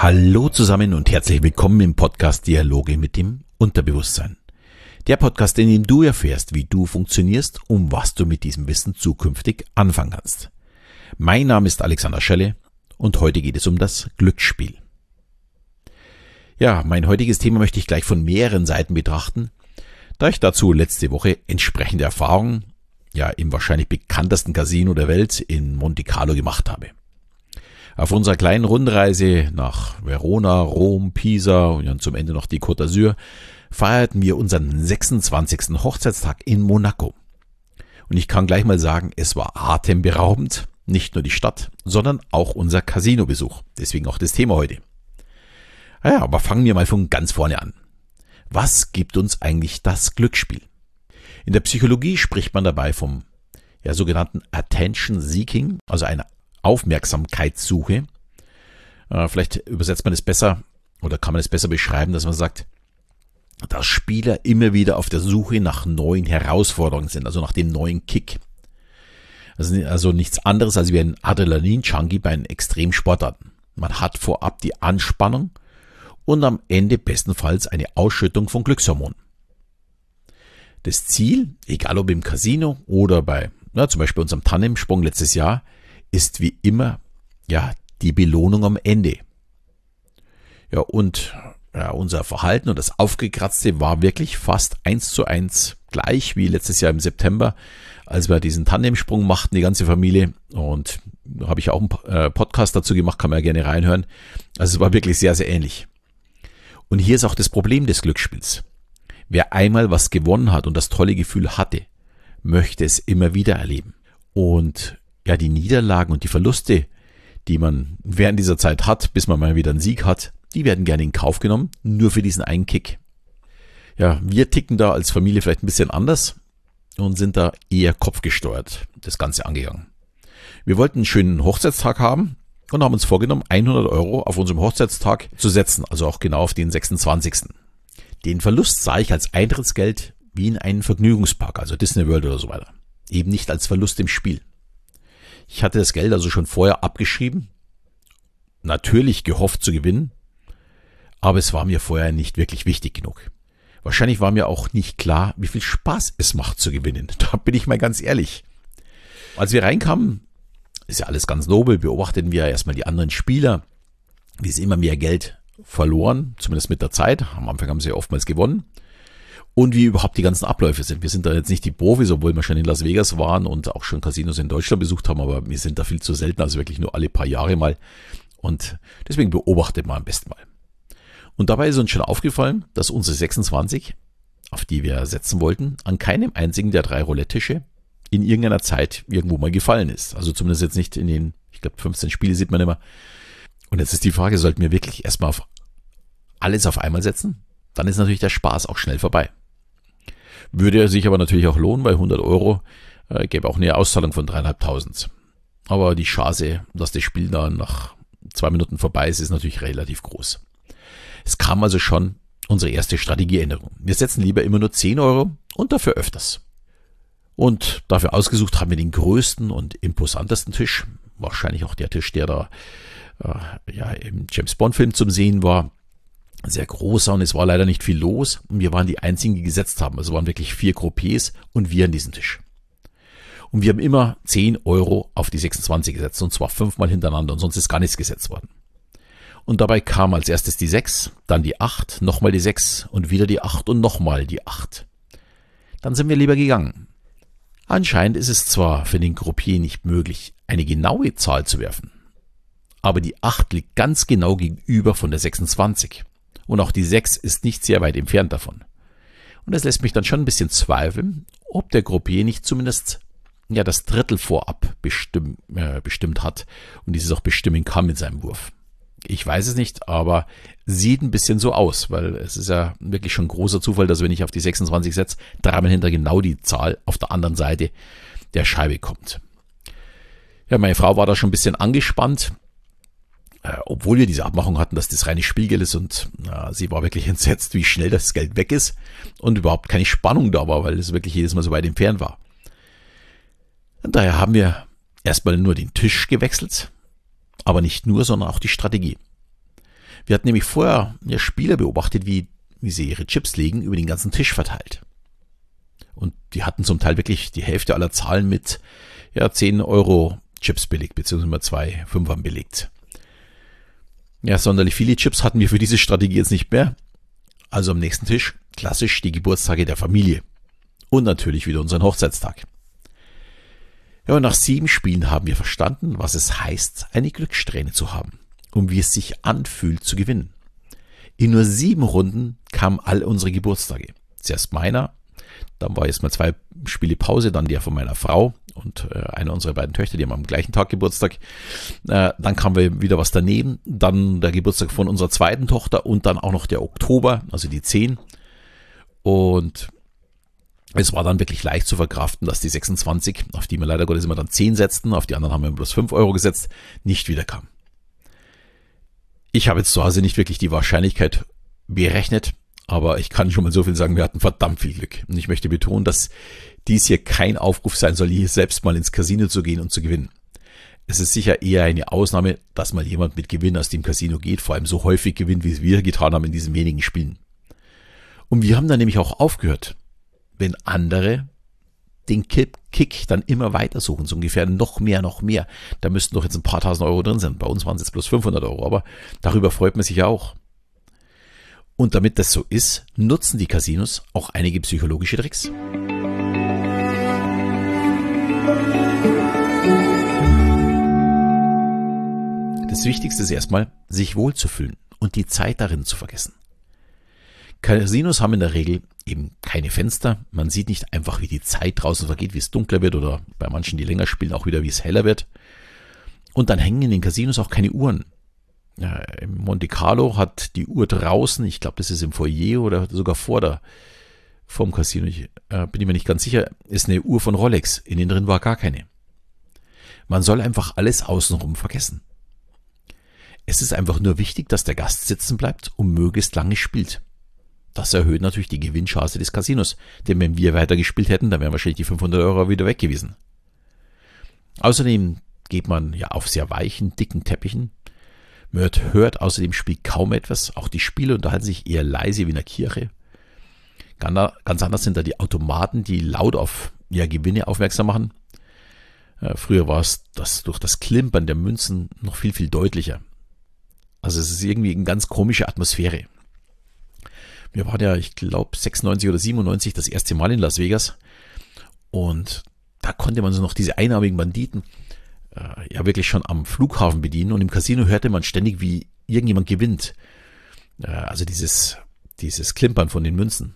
Hallo zusammen und herzlich willkommen im Podcast Dialoge mit dem Unterbewusstsein. Der Podcast, in dem du erfährst, wie du funktionierst und was du mit diesem Wissen zukünftig anfangen kannst. Mein Name ist Alexander Schelle und heute geht es um das Glücksspiel. Ja, mein heutiges Thema möchte ich gleich von mehreren Seiten betrachten, da ich dazu letzte Woche entsprechende Erfahrungen ja im wahrscheinlich bekanntesten Casino der Welt in Monte Carlo gemacht habe. Auf unserer kleinen Rundreise nach Verona, Rom, Pisa und dann zum Ende noch die Côte d'Azur feierten wir unseren 26. Hochzeitstag in Monaco. Und ich kann gleich mal sagen, es war atemberaubend, nicht nur die Stadt, sondern auch unser Casinobesuch. Deswegen auch das Thema heute. Naja, aber fangen wir mal von ganz vorne an. Was gibt uns eigentlich das Glücksspiel? In der Psychologie spricht man dabei vom ja, sogenannten Attention Seeking, also einer Aufmerksamkeitssuche. Äh, vielleicht übersetzt man es besser oder kann man es besser beschreiben, dass man sagt, dass Spieler immer wieder auf der Suche nach neuen Herausforderungen sind, also nach dem neuen Kick. Also, also nichts anderes als wie ein Adrenalin-Junkie bei einem Extremsportarten. Man hat vorab die Anspannung und am Ende bestenfalls eine Ausschüttung von Glückshormonen. Das Ziel, egal ob im Casino oder bei na, zum Beispiel unserem Tandemsprung letztes Jahr, ist wie immer ja die Belohnung am Ende. Ja, und ja, unser Verhalten und das Aufgekratzte war wirklich fast eins zu eins gleich wie letztes Jahr im September, als wir diesen Tandemsprung machten, die ganze Familie. Und da habe ich auch einen äh, Podcast dazu gemacht, kann man ja gerne reinhören. Also es war wirklich sehr, sehr ähnlich. Und hier ist auch das Problem des Glücksspiels. Wer einmal was gewonnen hat und das tolle Gefühl hatte, möchte es immer wieder erleben. Und ja, die Niederlagen und die Verluste, die man während dieser Zeit hat, bis man mal wieder einen Sieg hat, die werden gerne in Kauf genommen, nur für diesen einen Kick. Ja, wir ticken da als Familie vielleicht ein bisschen anders und sind da eher kopfgesteuert das Ganze angegangen. Wir wollten einen schönen Hochzeitstag haben und haben uns vorgenommen, 100 Euro auf unserem Hochzeitstag zu setzen, also auch genau auf den 26. Den Verlust sah ich als Eintrittsgeld wie in einen Vergnügungspark, also Disney World oder so weiter. Eben nicht als Verlust im Spiel. Ich hatte das Geld also schon vorher abgeschrieben, natürlich gehofft zu gewinnen, aber es war mir vorher nicht wirklich wichtig genug. Wahrscheinlich war mir auch nicht klar, wie viel Spaß es macht zu gewinnen. Da bin ich mal ganz ehrlich. Als wir reinkamen, ist ja alles ganz nobel, beobachteten wir erstmal die anderen Spieler, wie sie immer mehr Geld verloren, zumindest mit der Zeit. Am Anfang haben sie oftmals gewonnen und wie überhaupt die ganzen Abläufe sind. Wir sind da jetzt nicht die Profis, obwohl wir schon in Las Vegas waren und auch schon Casinos in Deutschland besucht haben, aber wir sind da viel zu selten, also wirklich nur alle paar Jahre mal. Und deswegen beobachtet man am besten mal. Und dabei ist uns schon aufgefallen, dass unsere 26, auf die wir setzen wollten, an keinem einzigen der drei Roulette-Tische in irgendeiner Zeit irgendwo mal gefallen ist. Also zumindest jetzt nicht in den, ich glaube, 15 Spiele sieht man immer. Und jetzt ist die Frage, sollten wir wirklich erstmal auf alles auf einmal setzen? Dann ist natürlich der Spaß auch schnell vorbei. Würde sich aber natürlich auch lohnen, weil 100 Euro äh, gäbe auch eine Auszahlung von dreieinhalbtausend. Aber die Chance, dass das Spiel dann nach zwei Minuten vorbei ist, ist natürlich relativ groß. Es kam also schon unsere erste Strategieänderung. Wir setzen lieber immer nur 10 Euro und dafür öfters. Und dafür ausgesucht haben wir den größten und imposantesten Tisch. Wahrscheinlich auch der Tisch, der da äh, ja, im James Bond Film zum Sehen war sehr großer und es war leider nicht viel los und wir waren die einzigen, die gesetzt haben. Also waren wirklich vier Groupiers und wir an diesem Tisch. Und wir haben immer 10 Euro auf die 26 gesetzt und zwar fünfmal hintereinander und sonst ist gar nichts gesetzt worden. Und dabei kam als erstes die 6, dann die 8, nochmal die 6 und wieder die 8 und nochmal die 8. Dann sind wir lieber gegangen. Anscheinend ist es zwar für den Groupier nicht möglich, eine genaue Zahl zu werfen, aber die 8 liegt ganz genau gegenüber von der 26 und auch die 6 ist nicht sehr weit entfernt davon. Und das lässt mich dann schon ein bisschen zweifeln, ob der Gruppier nicht zumindest ja das Drittel vorab bestimm, äh, bestimmt hat und dieses auch bestimmen kann mit seinem Wurf. Ich weiß es nicht, aber sieht ein bisschen so aus, weil es ist ja wirklich schon großer Zufall, dass wenn ich auf die 26 setze, dreimal hinter genau die Zahl auf der anderen Seite der Scheibe kommt. Ja, meine Frau war da schon ein bisschen angespannt, obwohl wir diese Abmachung hatten, dass das reine Spielgeld ist und äh, sie war wirklich entsetzt, wie schnell das Geld weg ist und überhaupt keine Spannung da war, weil es wirklich jedes Mal so weit entfernt war. Und daher haben wir erstmal nur den Tisch gewechselt, aber nicht nur, sondern auch die Strategie. Wir hatten nämlich vorher ja, Spieler beobachtet, wie, wie sie ihre Chips legen, über den ganzen Tisch verteilt. Und die hatten zum Teil wirklich die Hälfte aller Zahlen mit ja, 10 Euro Chips belegt, beziehungsweise zwei Fünfern belegt. Ja, sonderlich viele Chips hatten wir für diese Strategie jetzt nicht mehr. Also am nächsten Tisch klassisch die Geburtstage der Familie. Und natürlich wieder unseren Hochzeitstag. Ja, und nach sieben Spielen haben wir verstanden, was es heißt, eine Glückssträhne zu haben und wie es sich anfühlt zu gewinnen. In nur sieben Runden kamen all unsere Geburtstage. Zuerst meiner, dann war jetzt mal zwei Spiele Pause, dann der von meiner Frau und äh, einer unserer beiden Töchter, die haben am gleichen Tag Geburtstag. Äh, dann kam wieder was daneben, dann der Geburtstag von unserer zweiten Tochter und dann auch noch der Oktober, also die zehn. Und es war dann wirklich leicht zu verkraften, dass die 26, auf die wir leider Gottes immer dann 10 setzten, auf die anderen haben wir bloß 5 Euro gesetzt, nicht wiederkam. Ich habe jetzt zu Hause nicht wirklich die Wahrscheinlichkeit berechnet, aber ich kann schon mal so viel sagen, wir hatten verdammt viel Glück. Und ich möchte betonen, dass dies hier kein Aufruf sein soll, hier selbst mal ins Casino zu gehen und zu gewinnen. Es ist sicher eher eine Ausnahme, dass mal jemand mit Gewinn aus dem Casino geht, vor allem so häufig gewinnt, wie wir getan haben in diesen wenigen Spielen. Und wir haben dann nämlich auch aufgehört wenn andere den Kick dann immer weiter suchen, so ungefähr noch mehr, noch mehr. Da müssten doch jetzt ein paar tausend Euro drin sein. Bei uns waren es jetzt bloß 500 Euro, aber darüber freut man sich ja auch. Und damit das so ist, nutzen die Casinos auch einige psychologische Tricks. Das Wichtigste ist erstmal, sich wohlzufühlen und die Zeit darin zu vergessen. Casinos haben in der Regel eben keine Fenster. Man sieht nicht einfach, wie die Zeit draußen vergeht, wie es dunkler wird oder bei manchen, die länger spielen, auch wieder, wie es heller wird. Und dann hängen in den Casinos auch keine Uhren. Ja, Im Monte Carlo hat die Uhr draußen, ich glaube, das ist im Foyer oder sogar vor der, vom Casino, ich, äh, bin ich mir nicht ganz sicher, ist eine Uhr von Rolex. Innen drin war gar keine. Man soll einfach alles außenrum vergessen. Es ist einfach nur wichtig, dass der Gast sitzen bleibt und möglichst lange spielt. Das erhöht natürlich die Gewinnchance des Casinos. Denn wenn wir weiter gespielt hätten, dann wären wahrscheinlich die 500 Euro wieder weg gewesen. Außerdem geht man ja auf sehr weichen, dicken Teppichen. Man hört, außerdem Spiel kaum etwas. Auch die Spiele unterhalten sich eher leise wie in der Kirche. Ganz anders sind da die Automaten, die laut auf ja, Gewinne aufmerksam machen. Äh, früher war es das durch das Klimpern der Münzen noch viel, viel deutlicher. Also es ist irgendwie eine ganz komische Atmosphäre. Wir waren ja, ich glaube, 96 oder 97 das erste Mal in Las Vegas. Und da konnte man so noch diese einarmigen Banditen äh, ja wirklich schon am Flughafen bedienen. Und im Casino hörte man ständig, wie irgendjemand gewinnt. Äh, also dieses, dieses Klimpern von den Münzen.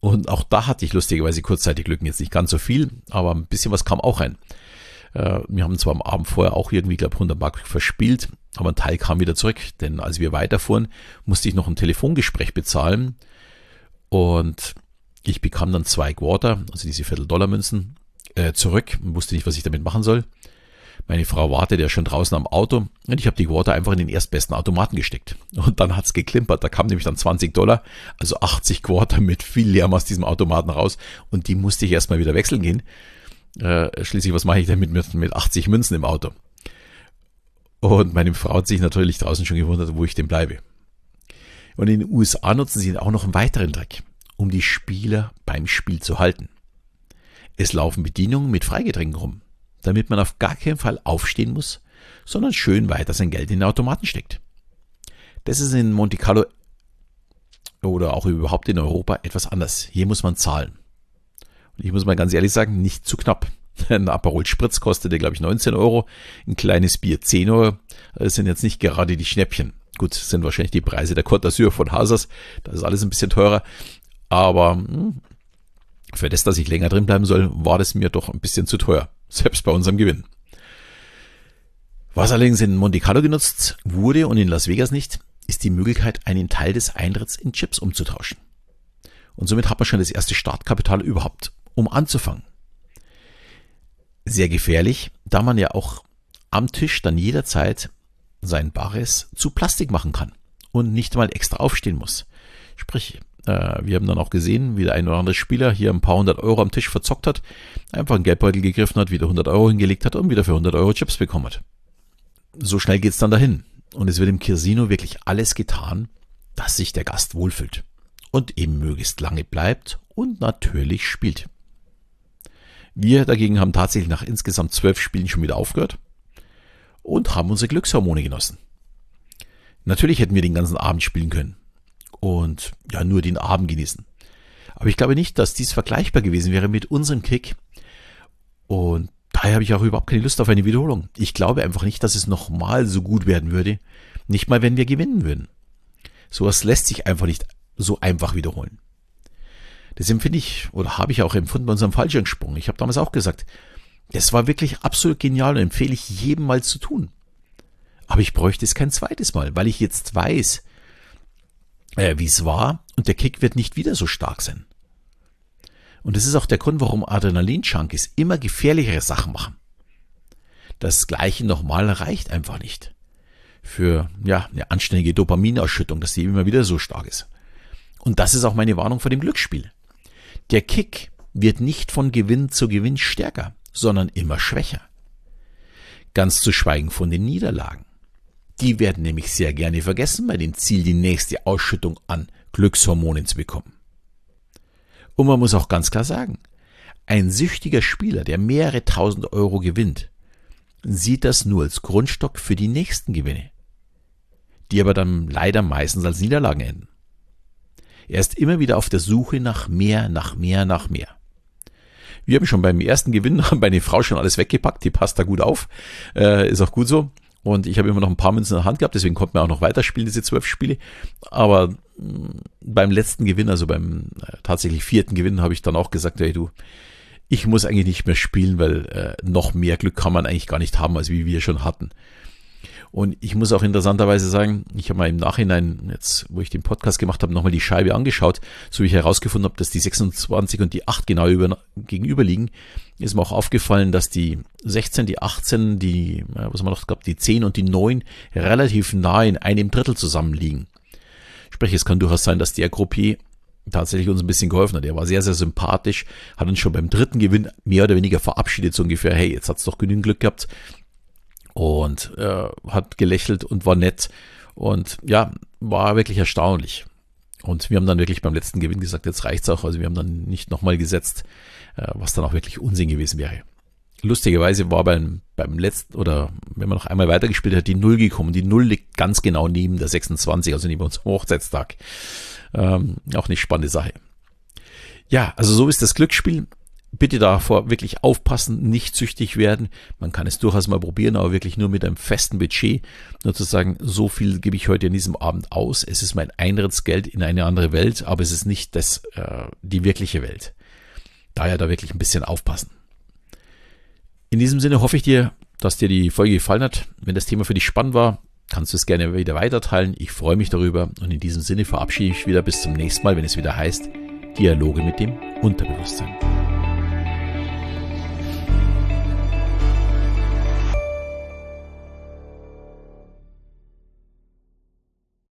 Und auch da hatte ich lustigerweise kurzzeitig Glück, jetzt nicht ganz so viel, aber ein bisschen was kam auch rein. Äh, wir haben zwar am Abend vorher auch irgendwie, glaube 100 Mark verspielt, aber ein Teil kam wieder zurück, denn als wir weiterfuhren, musste ich noch ein Telefongespräch bezahlen und ich bekam dann zwei Quarter, also diese Viertel-Dollar-Münzen, äh, zurück und wusste nicht, was ich damit machen soll. Meine Frau wartete ja schon draußen am Auto und ich habe die Quarter einfach in den erstbesten Automaten gesteckt. Und dann hat's geklimpert. Da kam nämlich dann 20 Dollar, also 80 Quarter mit viel Lärm aus diesem Automaten raus. Und die musste ich erstmal wieder wechseln gehen. Äh, schließlich, was mache ich denn mit, mit, mit 80 Münzen im Auto? Und meine Frau hat sich natürlich draußen schon gewundert, wo ich denn bleibe. Und in den USA nutzen sie auch noch einen weiteren Trick, um die Spieler beim Spiel zu halten. Es laufen Bedienungen mit Freigetränken rum, damit man auf gar keinen Fall aufstehen muss, sondern schön weiter sein Geld in den Automaten steckt. Das ist in Monte Carlo oder auch überhaupt in Europa etwas anders. Hier muss man zahlen. Ich muss mal ganz ehrlich sagen, nicht zu knapp. Ein Aperol Spritz kostete, glaube ich, 19 Euro, ein kleines Bier 10 Euro. Das sind jetzt nicht gerade die Schnäppchen. Gut, sind wahrscheinlich die Preise der Côte d'Azur von Hasers. Da ist alles ein bisschen teurer. Aber hm, für das, dass ich länger drin bleiben soll, war das mir doch ein bisschen zu teuer. Selbst bei unserem Gewinn. Was allerdings in Monte Carlo genutzt wurde und in Las Vegas nicht, ist die Möglichkeit, einen Teil des Eintritts in Chips umzutauschen. Und somit hat man schon das erste Startkapital überhaupt, um anzufangen sehr gefährlich, da man ja auch am Tisch dann jederzeit sein Bares zu Plastik machen kann und nicht mal extra aufstehen muss. Sprich, äh, wir haben dann auch gesehen, wie der ein oder andere Spieler hier ein paar hundert Euro am Tisch verzockt hat, einfach einen Geldbeutel gegriffen hat, wieder 100 Euro hingelegt hat und wieder für 100 Euro Chips bekommen hat. So schnell geht's dann dahin. und es wird im Casino wirklich alles getan, dass sich der Gast wohlfühlt und eben möglichst lange bleibt und natürlich spielt. Wir dagegen haben tatsächlich nach insgesamt zwölf Spielen schon wieder aufgehört und haben unsere Glückshormone genossen. Natürlich hätten wir den ganzen Abend spielen können und ja nur den Abend genießen. Aber ich glaube nicht, dass dies vergleichbar gewesen wäre mit unserem Kick. Und daher habe ich auch überhaupt keine Lust auf eine Wiederholung. Ich glaube einfach nicht, dass es nochmal so gut werden würde. Nicht mal, wenn wir gewinnen würden. Sowas lässt sich einfach nicht so einfach wiederholen. Das empfinde ich oder habe ich auch empfunden bei unserem Fallschirmsprung. Ich habe damals auch gesagt, das war wirklich absolut genial und empfehle ich jedem mal zu tun. Aber ich bräuchte es kein zweites Mal, weil ich jetzt weiß, äh, wie es war und der Kick wird nicht wieder so stark sein. Und das ist auch der Grund, warum Adrenalin-Junkies immer gefährlichere Sachen machen. Das gleiche nochmal reicht einfach nicht. Für, ja, eine anständige Dopaminausschüttung, dass die immer wieder so stark ist. Und das ist auch meine Warnung vor dem Glücksspiel. Der Kick wird nicht von Gewinn zu Gewinn stärker, sondern immer schwächer. Ganz zu schweigen von den Niederlagen. Die werden nämlich sehr gerne vergessen bei dem Ziel, die nächste Ausschüttung an Glückshormonen zu bekommen. Und man muss auch ganz klar sagen, ein süchtiger Spieler, der mehrere tausend Euro gewinnt, sieht das nur als Grundstock für die nächsten Gewinne, die aber dann leider meistens als Niederlagen enden. Er ist immer wieder auf der Suche nach mehr, nach mehr, nach mehr. Wir haben schon beim ersten Gewinn bei der Frau schon alles weggepackt, die passt da gut auf, äh, ist auch gut so. Und ich habe immer noch ein paar Münzen in der Hand gehabt, deswegen konnten wir auch noch weiterspielen, diese zwölf Spiele. Aber mm, beim letzten Gewinn, also beim äh, tatsächlich vierten Gewinn, habe ich dann auch gesagt, hey du, ich muss eigentlich nicht mehr spielen, weil äh, noch mehr Glück kann man eigentlich gar nicht haben, als wie wir schon hatten. Und ich muss auch interessanterweise sagen, ich habe mal im Nachhinein, jetzt wo ich den Podcast gemacht habe, nochmal die Scheibe angeschaut, so wie ich herausgefunden habe, dass die 26 und die 8 genau über, gegenüber liegen, ist mir auch aufgefallen, dass die 16, die 18, die, was man noch gab, die 10 und die 9 relativ nah in einem Drittel zusammenliegen. Sprich, es kann durchaus sein, dass der Gruppier tatsächlich uns ein bisschen geholfen hat. Er war sehr, sehr sympathisch, hat uns schon beim dritten Gewinn mehr oder weniger verabschiedet, so ungefähr, hey, jetzt hat's doch genügend Glück gehabt, und äh, hat gelächelt und war nett und ja, war wirklich erstaunlich. Und wir haben dann wirklich beim letzten Gewinn gesagt, jetzt reicht's auch. Also wir haben dann nicht nochmal gesetzt, äh, was dann auch wirklich Unsinn gewesen wäre. Lustigerweise war beim, beim letzten, oder wenn man noch einmal weitergespielt hat, die Null gekommen. Die Null liegt ganz genau neben der 26, also neben unserem Hochzeitstag. Ähm, auch eine spannende Sache. Ja, also so ist das Glücksspiel bitte davor wirklich aufpassen, nicht süchtig werden. Man kann es durchaus mal probieren, aber wirklich nur mit einem festen Budget. Nur zu sagen, so viel gebe ich heute an diesem Abend aus. Es ist mein Eintrittsgeld in eine andere Welt, aber es ist nicht das, äh, die wirkliche Welt. Daher da wirklich ein bisschen aufpassen. In diesem Sinne hoffe ich dir, dass dir die Folge gefallen hat. Wenn das Thema für dich spannend war, kannst du es gerne wieder weiterteilen. Ich freue mich darüber und in diesem Sinne verabschiede ich mich wieder bis zum nächsten Mal, wenn es wieder heißt Dialoge mit dem Unterbewusstsein.